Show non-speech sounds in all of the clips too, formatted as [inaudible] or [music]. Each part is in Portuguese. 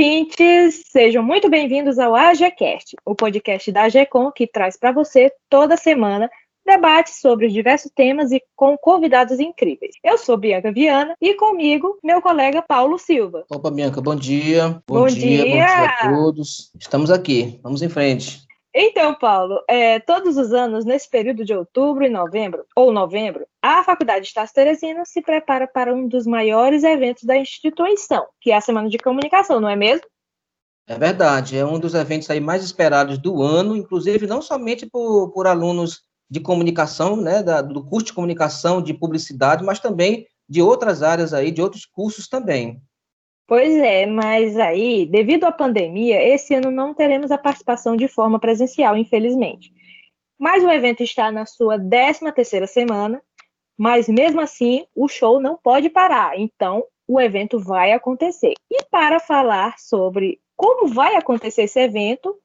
ouvintes! Sejam muito bem-vindos ao AGCast, o podcast da AGCOM que traz para você toda semana debates sobre os diversos temas e com convidados incríveis. Eu sou Bianca Viana e comigo meu colega Paulo Silva. Opa, Bianca, bom dia. Bom, bom dia, dia, bom dia a todos. Estamos aqui, vamos em frente. Então, Paulo, é, todos os anos, nesse período de outubro e novembro, ou novembro, a Faculdade de Estácio Teresina se prepara para um dos maiores eventos da instituição, que é a Semana de Comunicação, não é mesmo? É verdade, é um dos eventos aí mais esperados do ano, inclusive não somente por, por alunos de comunicação, né, da, do curso de comunicação, de publicidade, mas também de outras áreas aí, de outros cursos também. Pois é, mas aí, devido à pandemia, esse ano não teremos a participação de forma presencial, infelizmente. Mas o evento está na sua 13 terceira semana, mas mesmo assim o show não pode parar, então o evento vai acontecer. E para falar sobre como vai acontecer esse evento,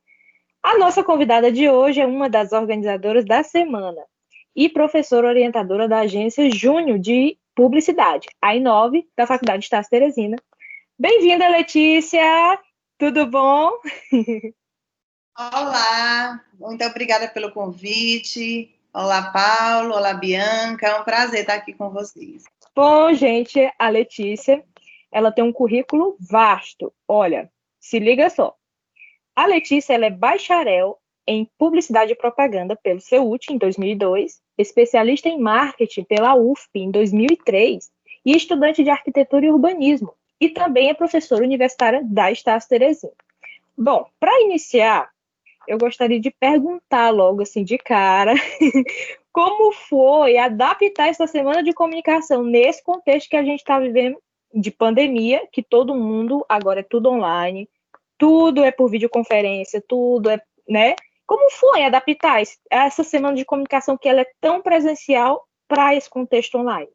a nossa convidada de hoje é uma das organizadoras da semana e professora orientadora da agência Júnior de Publicidade, a Inove, da Faculdade de Estácio Teresina. Bem-vinda, Letícia! Tudo bom? Olá, muito obrigada pelo convite. Olá, Paulo. Olá, Bianca. É um prazer estar aqui com vocês. Bom, gente, a Letícia, ela tem um currículo vasto. Olha, se liga só. A Letícia ela é bacharel em Publicidade e Propaganda pelo CEUT em 2002, especialista em Marketing pela UFP em 2003 e estudante de Arquitetura e Urbanismo, e também é professora universitária da Estácio Teresina. Bom, para iniciar, eu gostaria de perguntar logo assim de cara, [laughs] como foi adaptar essa semana de comunicação nesse contexto que a gente está vivendo de pandemia, que todo mundo agora é tudo online, tudo é por videoconferência, tudo é, né? Como foi adaptar essa semana de comunicação que ela é tão presencial para esse contexto online?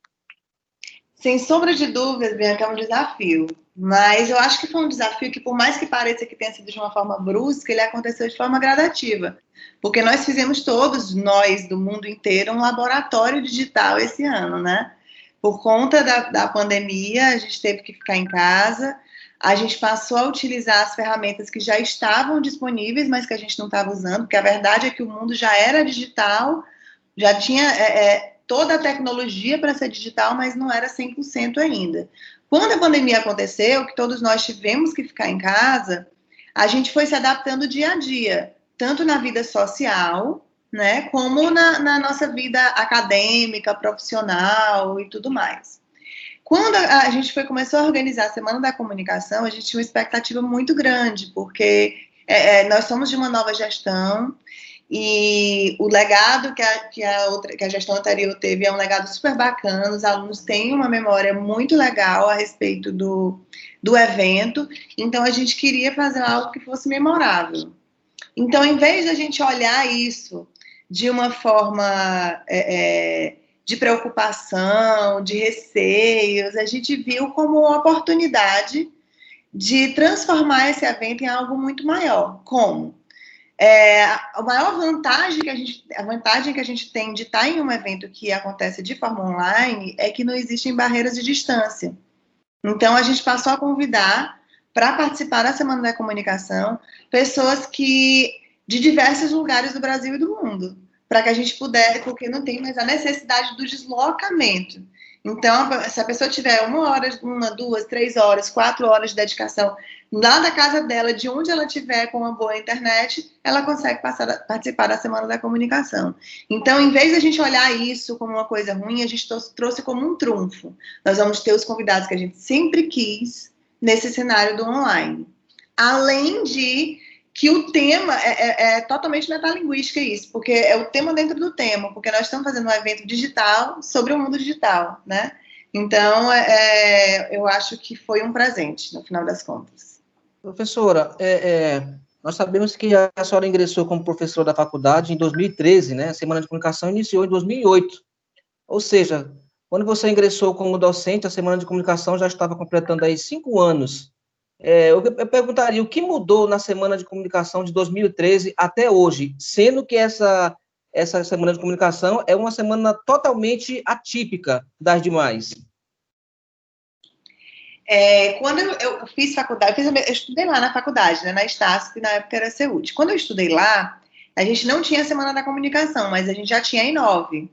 Sem sombra de dúvidas, Bianca, é um desafio. Mas eu acho que foi um desafio que, por mais que pareça que tenha sido de uma forma brusca, ele aconteceu de forma gradativa. Porque nós fizemos todos, nós do mundo inteiro, um laboratório digital esse ano, né? Por conta da, da pandemia, a gente teve que ficar em casa, a gente passou a utilizar as ferramentas que já estavam disponíveis, mas que a gente não estava usando, porque a verdade é que o mundo já era digital, já tinha é, é, toda a tecnologia para ser digital, mas não era 100% ainda. Quando a pandemia aconteceu, que todos nós tivemos que ficar em casa, a gente foi se adaptando dia a dia, tanto na vida social, né, como na, na nossa vida acadêmica, profissional e tudo mais. Quando a, gente foi começou a organizar a Semana da Comunicação, a gente tinha uma expectativa muito grande, porque é, é, nós somos de uma nova gestão e o legado que a, que a, outra, que a gestão anterior teve é um legado super bacana. Os alunos têm uma memória muito legal a respeito do, do evento, então a gente queria fazer algo que fosse memorável. Então, em vez de a gente olhar isso de uma forma é, é, de preocupação, de receios, a gente viu como uma oportunidade de transformar esse evento em algo muito maior. Como? É, a maior vantagem que a gente, a vantagem que a gente tem de estar em um evento que acontece de forma online é que não existem barreiras de distância. Então a gente passou a convidar para participar da Semana da Comunicação pessoas que de diversos lugares do Brasil e do mundo para que a gente pudesse, porque não tem mais a necessidade do deslocamento. Então, se a pessoa tiver uma hora, uma, duas, três horas, quatro horas de dedicação lá da casa dela, de onde ela estiver com uma boa internet, ela consegue passar, participar da Semana da Comunicação. Então, em vez de a gente olhar isso como uma coisa ruim, a gente trouxe como um trunfo. Nós vamos ter os convidados que a gente sempre quis nesse cenário do online. Além de que o tema é, é, é, totalmente metalinguística isso, porque é o tema dentro do tema, porque nós estamos fazendo um evento digital sobre o mundo digital, né? Então, é, é eu acho que foi um presente, no final das contas. Professora, é, é, nós sabemos que a senhora ingressou como professora da faculdade em 2013, né? A Semana de Comunicação iniciou em 2008. Ou seja, quando você ingressou como docente, a Semana de Comunicação já estava completando aí cinco anos. É, eu, eu, perguntaria o que mudou na semana de comunicação de 2013 até hoje, sendo que essa, essa semana de comunicação é uma semana totalmente atípica das demais. É, quando eu, eu, fiz faculdade, eu, fiz, eu, estudei lá na faculdade, né, na Estácio, que na época era CEUT. Quando eu estudei lá, a gente não tinha a Semana da Comunicação, mas a gente já tinha a Inove.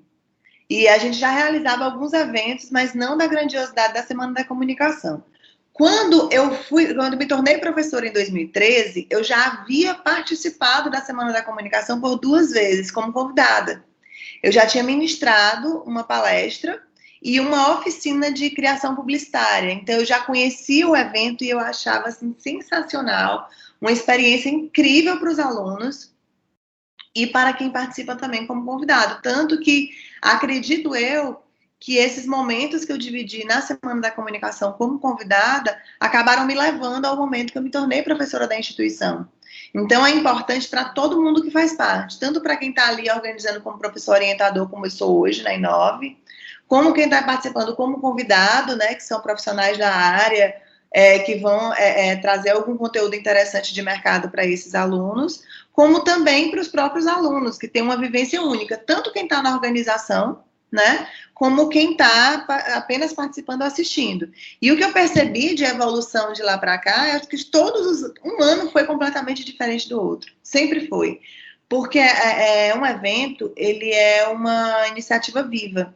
E a gente já realizava alguns eventos, mas não da grandiosidade da Semana da Comunicação. Quando eu fui, quando me tornei professora em 2013, eu já havia participado da Semana da Comunicação por duas vezes como convidada. Eu já tinha ministrado uma palestra e uma oficina de criação publicitária. Então eu já conhecia o evento e eu achava assim sensacional, uma experiência incrível para os alunos e para quem participa também como convidado. Tanto que acredito eu que esses momentos que eu dividi na Semana da Comunicação como convidada acabaram me levando ao momento que eu me tornei professora da instituição. Então é importante para todo mundo que faz parte, tanto para quem está ali organizando como professor orientador, como eu sou hoje na Inove, como quem está participando como convidado, né, que são profissionais da área, é, que vão é, é, trazer algum conteúdo interessante de mercado para esses alunos, como também para os próprios alunos, que têm uma vivência única, tanto quem está na organização, né, como quem está apenas participando assistindo. E o que eu percebi de evolução de lá para cá é que todos os, um ano foi completamente diferente do outro, sempre foi, porque é, é um evento, ele é uma iniciativa viva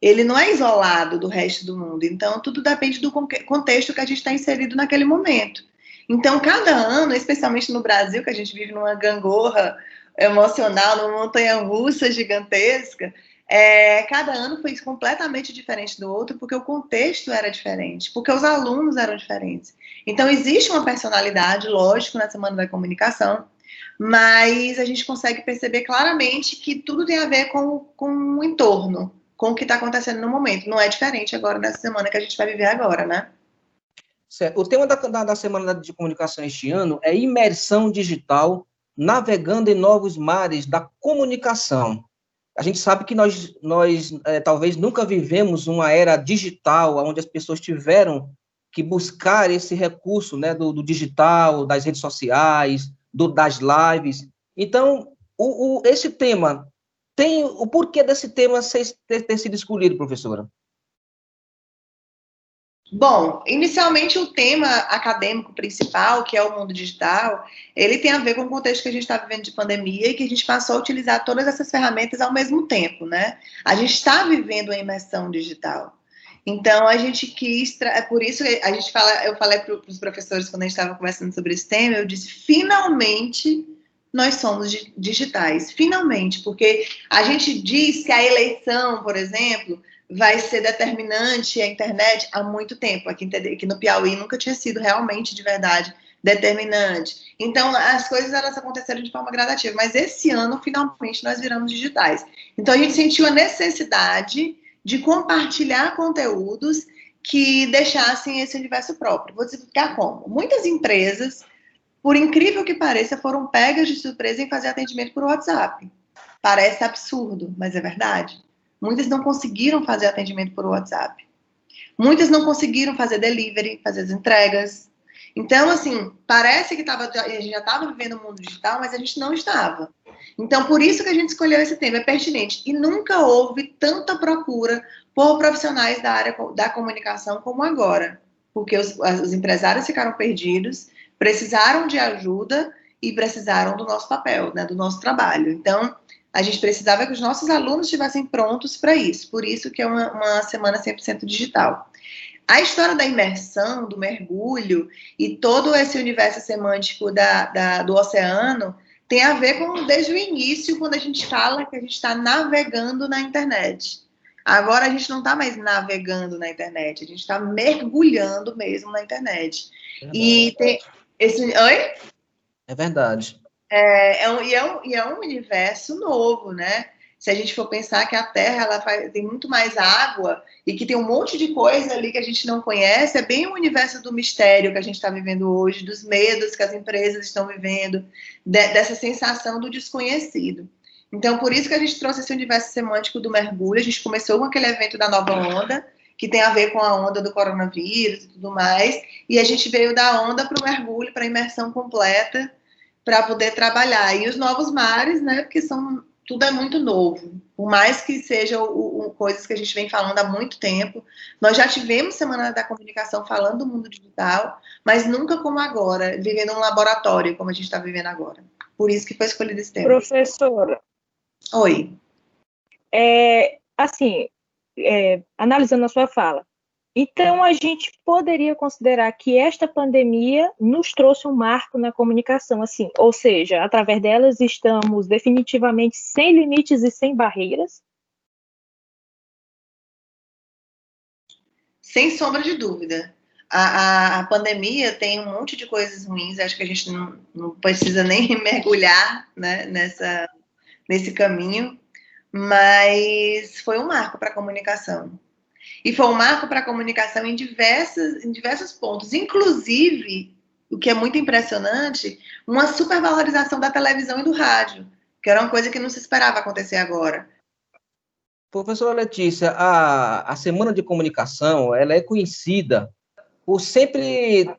ele não é isolado do resto do mundo. Então, tudo depende do contexto que a gente está inserido naquele momento. Então, cada ano, especialmente no Brasil, que a gente vive numa gangorra emocional, numa montanha russa gigantesca, é, cada ano foi completamente diferente do outro, porque o contexto era diferente, porque os alunos eram diferentes. Então, existe uma personalidade, lógico, na Semana da Comunicação, mas a gente consegue perceber claramente que tudo tem a ver com, com o entorno, com o que está acontecendo no momento. Não é diferente agora nessa semana que a gente vai viver agora, né? Certo. O tema da, da, da Semana de Comunicação este ano é imersão digital, navegando em novos mares da comunicação. A gente sabe que nós, nós é, talvez nunca vivemos uma era digital, onde as pessoas tiveram que buscar esse recurso né, do, do digital, das redes sociais, do, das lives. Então, o, o, esse tema tem o porquê desse tema ter, ter sido escolhido, professora? Bom, inicialmente o tema acadêmico principal, que é o mundo digital, ele tem a ver com o contexto que a gente está vivendo de pandemia e que a gente passou a utilizar todas essas ferramentas ao mesmo tempo, né? A gente está vivendo uma imersão digital. Então a gente quis, é por isso que a gente fala, eu falei para os professores quando a gente estava conversando sobre esse tema, eu disse finalmente nós somos digitais, finalmente, porque a gente diz que a eleição, por exemplo, vai ser determinante a internet há muito tempo. Aqui, aqui no Piauí nunca tinha sido realmente de verdade determinante. Então, as coisas elas aconteceram de forma gradativa, mas esse ano, finalmente, nós viramos digitais. Então, a gente sentiu a necessidade de compartilhar conteúdos que deixassem esse universo próprio. Vou explicar como. Muitas empresas por incrível que pareça, foram pegas de surpresa em fazer atendimento por WhatsApp. Parece absurdo, mas é verdade. Muitas não conseguiram fazer atendimento por WhatsApp. Muitas não conseguiram fazer delivery, fazer as entregas. Então, assim, parece que tava, a gente já estava vivendo o mundo digital, mas a gente não estava. Então, por isso que a gente escolheu esse tema, é pertinente. E nunca houve tanta procura por profissionais da área da comunicação como agora. Porque os, os empresários ficaram perdidos precisaram de ajuda e precisaram do nosso papel, né, do nosso trabalho. Então, a gente precisava que os nossos alunos estivessem prontos para isso, por isso que é uma, uma semana 100% digital. A história da imersão, do mergulho e todo esse universo semântico da, da, do oceano tem a ver com desde o início, quando a gente fala que a gente está navegando na internet. Agora a gente não está mais navegando na internet, a gente está mergulhando mesmo na internet. É e tem, esse, oi? É verdade. É, é um, e, é um, e é um universo novo, né? Se a gente for pensar que a Terra ela faz, tem muito mais água e que tem um monte de coisa ali que a gente não conhece, é bem o universo do mistério que a gente está vivendo hoje, dos medos que as empresas estão vivendo, de, dessa sensação do desconhecido. Então, por isso que a gente trouxe esse universo semântico do mergulho. A gente começou com aquele evento da nova onda, que tem a ver com a onda do coronavírus e tudo mais. E a gente veio da onda para o mergulho, para a imersão completa, para poder trabalhar. E os novos mares, né? Porque são tudo é muito novo. Por mais que sejam coisas que a gente vem falando há muito tempo, nós já tivemos Semana da Comunicação falando do mundo digital, mas nunca como agora, vivendo um laboratório como a gente está vivendo agora. Por isso que foi escolhido esse tema. Professora. Oi. É, assim, é, analisando a sua fala, então, a gente poderia considerar que esta pandemia nos trouxe um marco na comunicação, assim, ou seja, através delas estamos definitivamente sem limites e sem barreiras? Sem sombra de dúvida. A, a, a pandemia tem um monte de coisas ruins, acho que a gente não, não precisa nem [laughs] mergulhar né, nessa, nesse caminho, mas foi um marco para a comunicação e foi um marco para a comunicação em, diversas, em diversos pontos, inclusive, o que é muito impressionante, uma supervalorização da televisão e do rádio, que era uma coisa que não se esperava acontecer agora. Professora Letícia, a, a Semana de Comunicação, ela é conhecida por sempre estar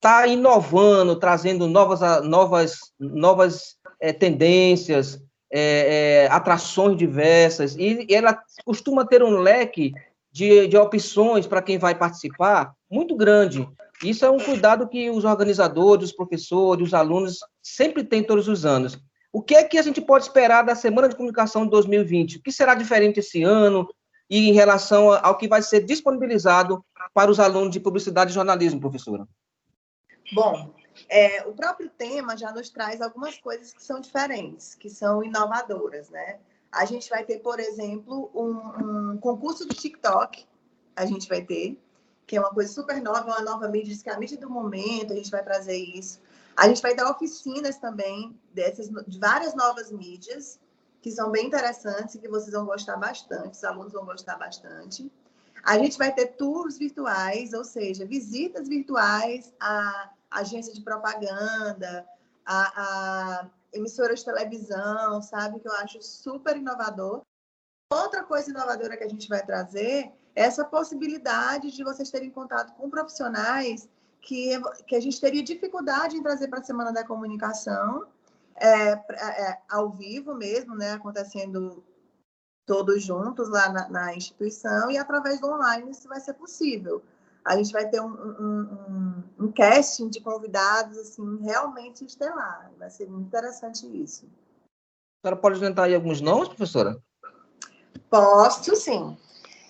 tá inovando, trazendo novas, novas, novas é, tendências, é, é, atrações diversas, e, e ela costuma ter um leque de, de opções para quem vai participar muito grande. Isso é um cuidado que os organizadores, os professores, os alunos sempre têm todos os anos. O que é que a gente pode esperar da Semana de Comunicação de 2020? O que será diferente esse ano e em relação ao que vai ser disponibilizado para os alunos de Publicidade e Jornalismo, professora? Bom, é, o próprio tema já nos traz algumas coisas que são diferentes, que são inovadoras, né? A gente vai ter, por exemplo, um, um, concurso de TikTok. A gente vai ter, que é uma coisa super nova, uma nova mídia, que é a mídia do momento, a gente vai trazer isso. A gente vai ter oficinas também dessas, de várias novas mídias, que são bem interessantes e que vocês vão gostar bastante, os alunos vão gostar bastante. A gente vai ter tours virtuais, ou seja, visitas virtuais à agência de propaganda, a, a emissoras de televisão, sabe? Que eu acho super inovador. Outra coisa inovadora que a gente vai trazer é essa possibilidade de vocês terem contato com profissionais que, que a gente teria dificuldade em trazer para a Semana da Comunicação, é, é, ao vivo mesmo, né? Acontecendo todos juntos lá na, na instituição e através do online isso vai ser possível a gente vai ter um, um, um, um, casting de convidados assim realmente estelar. Vai ser muito interessante isso. A senhora pode adiantar aí alguns nomes, professora? Posso, sim.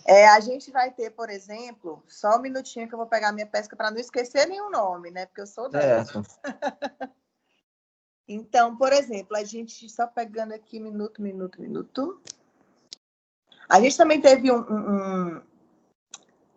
É, a gente vai ter, por exemplo, só um minutinho que eu vou pegar minha pesca para não esquecer nenhum nome, né? Porque eu sou dessa. [laughs] então, por exemplo, a gente só pegando aqui minuto, minuto, minuto. A gente também teve um, um,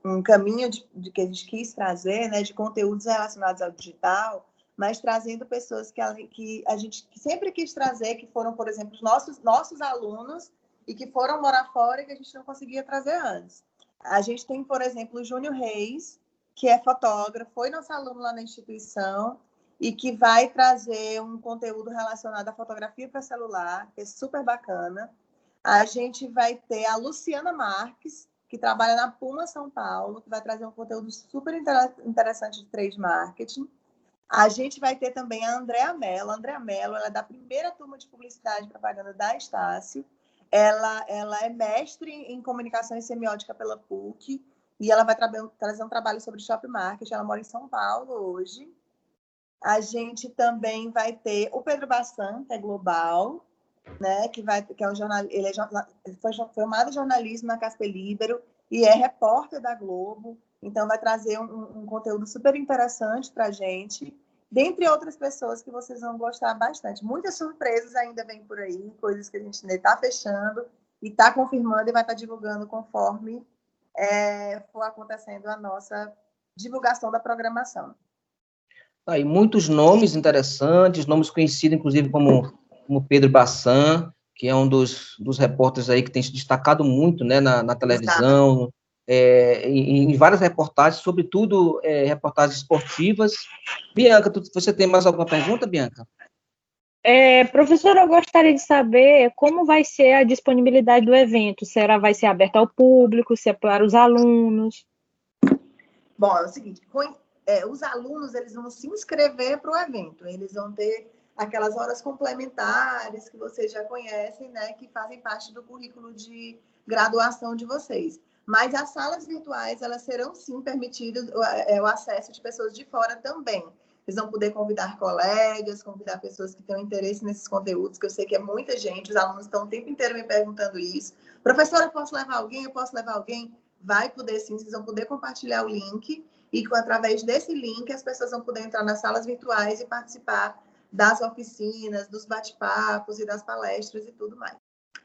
um caminho de, de, que a gente quis trazer, né, de conteúdos relacionados ao digital, mas trazendo pessoas que a, que a gente sempre quis trazer, que foram, por exemplo, os nossos, nossos alunos e que foram morar fora e que a gente não conseguia trazer antes. A gente tem, por exemplo, o Júnior Reis, que é fotógrafo, foi nosso aluno lá na instituição e que vai trazer um conteúdo relacionado à fotografia para celular, que é super bacana. A gente vai ter a Luciana Marques, que trabalha na Puma São Paulo, que vai trazer um conteúdo super interessante de trade marketing. A gente vai ter também a Andréa Mello. A Andréa Mello ela é da primeira turma de publicidade e propaganda da Estácio. Ela, ela é mestre em comunicação e semiótica pela PUC e ela vai tra trazer um trabalho sobre shop marketing. Ela mora em São Paulo hoje. A gente também vai ter o Pedro Bassan, que é global, né, que vai que é um jornal, ele, é, foi formado em jornalismo na Casper Libero e é repórter da Globo, então vai trazer um, um conteúdo super interessante para a gente, dentre outras pessoas que vocês vão gostar bastante. Muitas surpresas ainda vêm por aí, coisas que a gente ainda está fechando e está confirmando e vai estar tá divulgando conforme é, for acontecendo a nossa divulgação da programação. Aí, muitos nomes interessantes, nomes conhecidos, inclusive, como como Pedro Bassan, que é um dos, dos repórteres aí que tem se destacado muito né, na, na televisão, é, em, em, várias reportagens, sobretudo é, reportagens esportivas. Bianca, tu, você tem mais alguma pergunta, Bianca? É, professora, eu gostaria de saber como vai ser a disponibilidade do evento. Será vai ser aberto ao público, se é para os alunos? Bom, é o seguinte, com, é, os alunos eles vão se inscrever para o evento, eles vão ter aquelas horas complementares que vocês já conhecem, né, que fazem parte do currículo de graduação de vocês. Mas as salas virtuais, elas serão sim permitidas é, o acesso de pessoas de fora também. Eles vão poder convidar colegas, convidar pessoas que tenham interesse nesses conteúdos, que eu sei que é muita gente, os alunos estão o tempo inteiro me perguntando isso. Professora, eu posso levar alguém? Eu posso levar alguém? Vai poder sim, vocês vão poder compartilhar o link e através desse link as pessoas vão poder entrar nas salas virtuais e participar das oficinas, dos bate-papos e das palestras e tudo mais.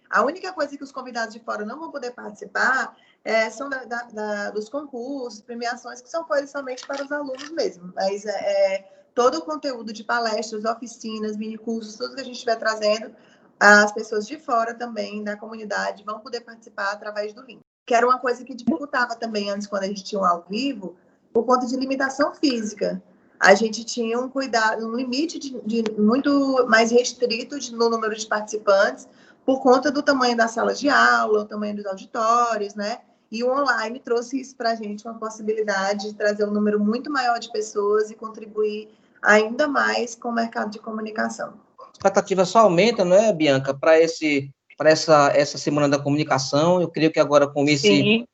A única coisa que os convidados de fora não vão poder participar é, são da, da, da, dos concursos, premiações, que são coisas somente para os alunos mesmo. Mas é, é todo o conteúdo de palestras, oficinas, minicursos, tudo que a gente estiver trazendo, as pessoas de fora também da comunidade vão poder participar através do link. Que era uma coisa que dificultava também antes, quando a gente tinha um ao vivo, por conta de limitação física. A gente tinha um cuidado, um limite de, de muito mais restrito de, no número de participantes, por conta do tamanho das salas de aula, o tamanho dos auditórios, né? E o online trouxe isso para a gente, uma possibilidade de trazer um número muito maior de pessoas e contribuir ainda mais com o mercado de comunicação. A expectativa só aumenta, não é, Bianca, para esse para essa, essa semana da comunicação. Eu creio que agora com esse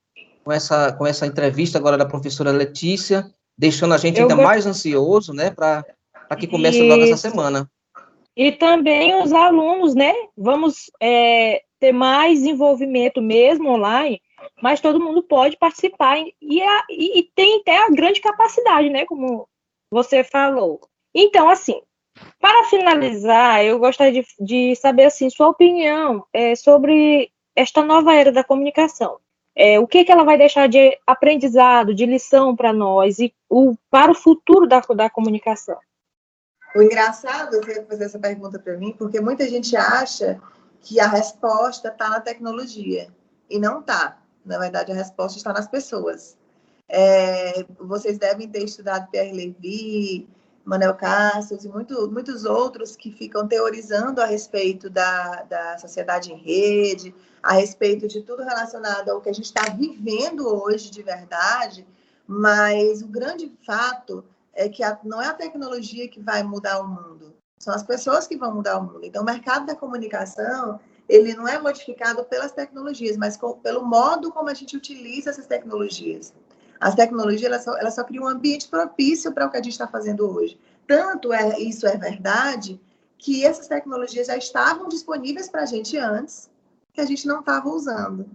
com essa com essa entrevista agora da professora Letícia, deixando a gente Eu ainda vou... mais ansioso, né, para que comece logo essa semana. E também os alunos, né? Vamos é, ter mais envolvimento mesmo online mas todo mundo pode participar e, a, e, tem até a grande capacidade, né? Como você falou. Então, assim, para finalizar, eu gostaria de, de saber assim sua opinião é, sobre esta nova era da comunicação. É, o que, que ela vai deixar de aprendizado, de lição para nós e o, para o futuro da, da comunicação? O engraçado é fazer essa pergunta para mim, porque muita gente acha que a resposta está na tecnologia e não está. Na verdade, a resposta está nas pessoas. É, vocês devem ter estudado Pierre Levy, Manuel Cassius e muito, muitos outros que ficam teorizando a respeito da, da sociedade em rede, a respeito de tudo relacionado ao que a gente está vivendo hoje de verdade, mas o grande fato é que a, não é a tecnologia que vai mudar o mundo, são as pessoas que vão mudar o mundo. Então, o mercado da comunicação ele não é modificado pelas tecnologias, mas com, pelo modo como a gente utiliza essas tecnologias. As tecnologias elas só, elas só criam um ambiente propício para o que a gente está fazendo hoje. Tanto é isso é verdade que essas tecnologias já estavam disponíveis para a gente antes, que a gente não estava usando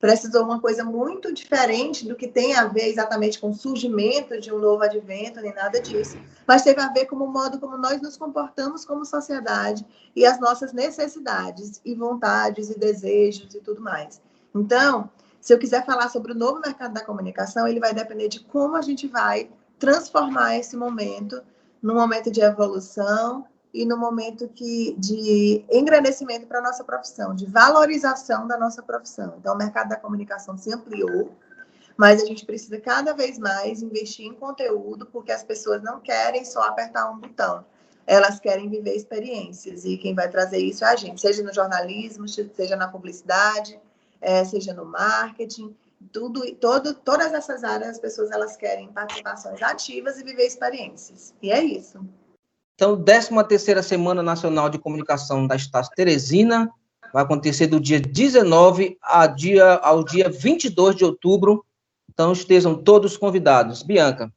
precisou uma coisa muito diferente do que tem a ver exatamente com o surgimento de um novo advento, nem nada disso, mas teve a ver com o modo como nós nos comportamos como sociedade e as nossas necessidades e vontades e desejos e tudo mais. Então, se eu quiser falar sobre o novo mercado da comunicação, ele vai depender de como a gente vai transformar esse momento num momento de evolução e no momento que, de engrandecimento para a nossa profissão, de valorização da nossa profissão. Então, o mercado da comunicação se ampliou, mas a gente precisa cada vez mais investir em conteúdo, porque as pessoas não querem só apertar um botão, elas querem viver experiências, e quem vai trazer isso é a gente, seja no jornalismo, seja na publicidade, é, seja no marketing, tudo, todo, todas essas áreas, as pessoas elas querem participações ativas e viver experiências. E é isso. Então, 13ª Semana Nacional de Comunicação da Estácio Teresina vai acontecer do dia 19 a dia, ao dia 22 de outubro. Então, estejam todos convidados. Bianca.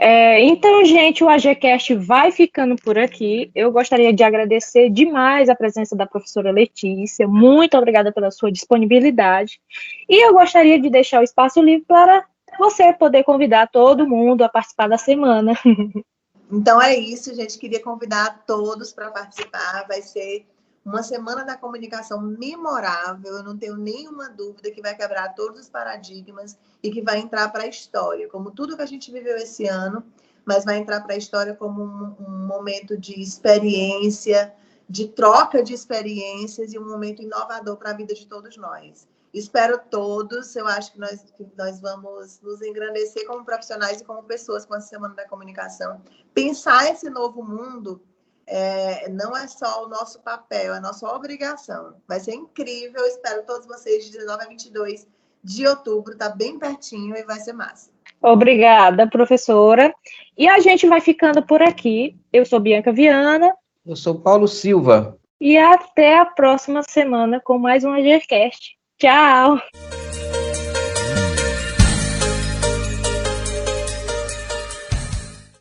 É, então, gente, o AGCast vai ficando por aqui. Eu gostaria de agradecer demais a presença da professora Letícia. Muito obrigada pela sua disponibilidade. E eu gostaria de deixar o espaço livre para você poder convidar todo mundo a participar da semana. [laughs] Então é isso, gente. Queria convidar todos para participar. Vai ser uma semana da comunicação memorável. Eu não tenho nenhuma dúvida que vai quebrar todos os paradigmas e que vai entrar para a história, como tudo que a gente viveu esse ano, mas vai entrar para a história como um, um momento de experiência, de troca de experiências e um momento inovador para a vida de todos nós. Espero todos. Eu acho que nós, que nós vamos nos engrandecer como profissionais e como pessoas com a Semana da Comunicação. Pensar esse novo mundo é, não é só o nosso papel, é a nossa obrigação. Vai ser incrível. Espero todos vocês de 19 a 22 de outubro. Está bem pertinho e vai ser massa. Obrigada, professora. E a gente vai ficando por aqui. Eu sou Bianca Viana Eu sou Paulo Silva. E até a próxima semana com mais um AGCast. Tchau!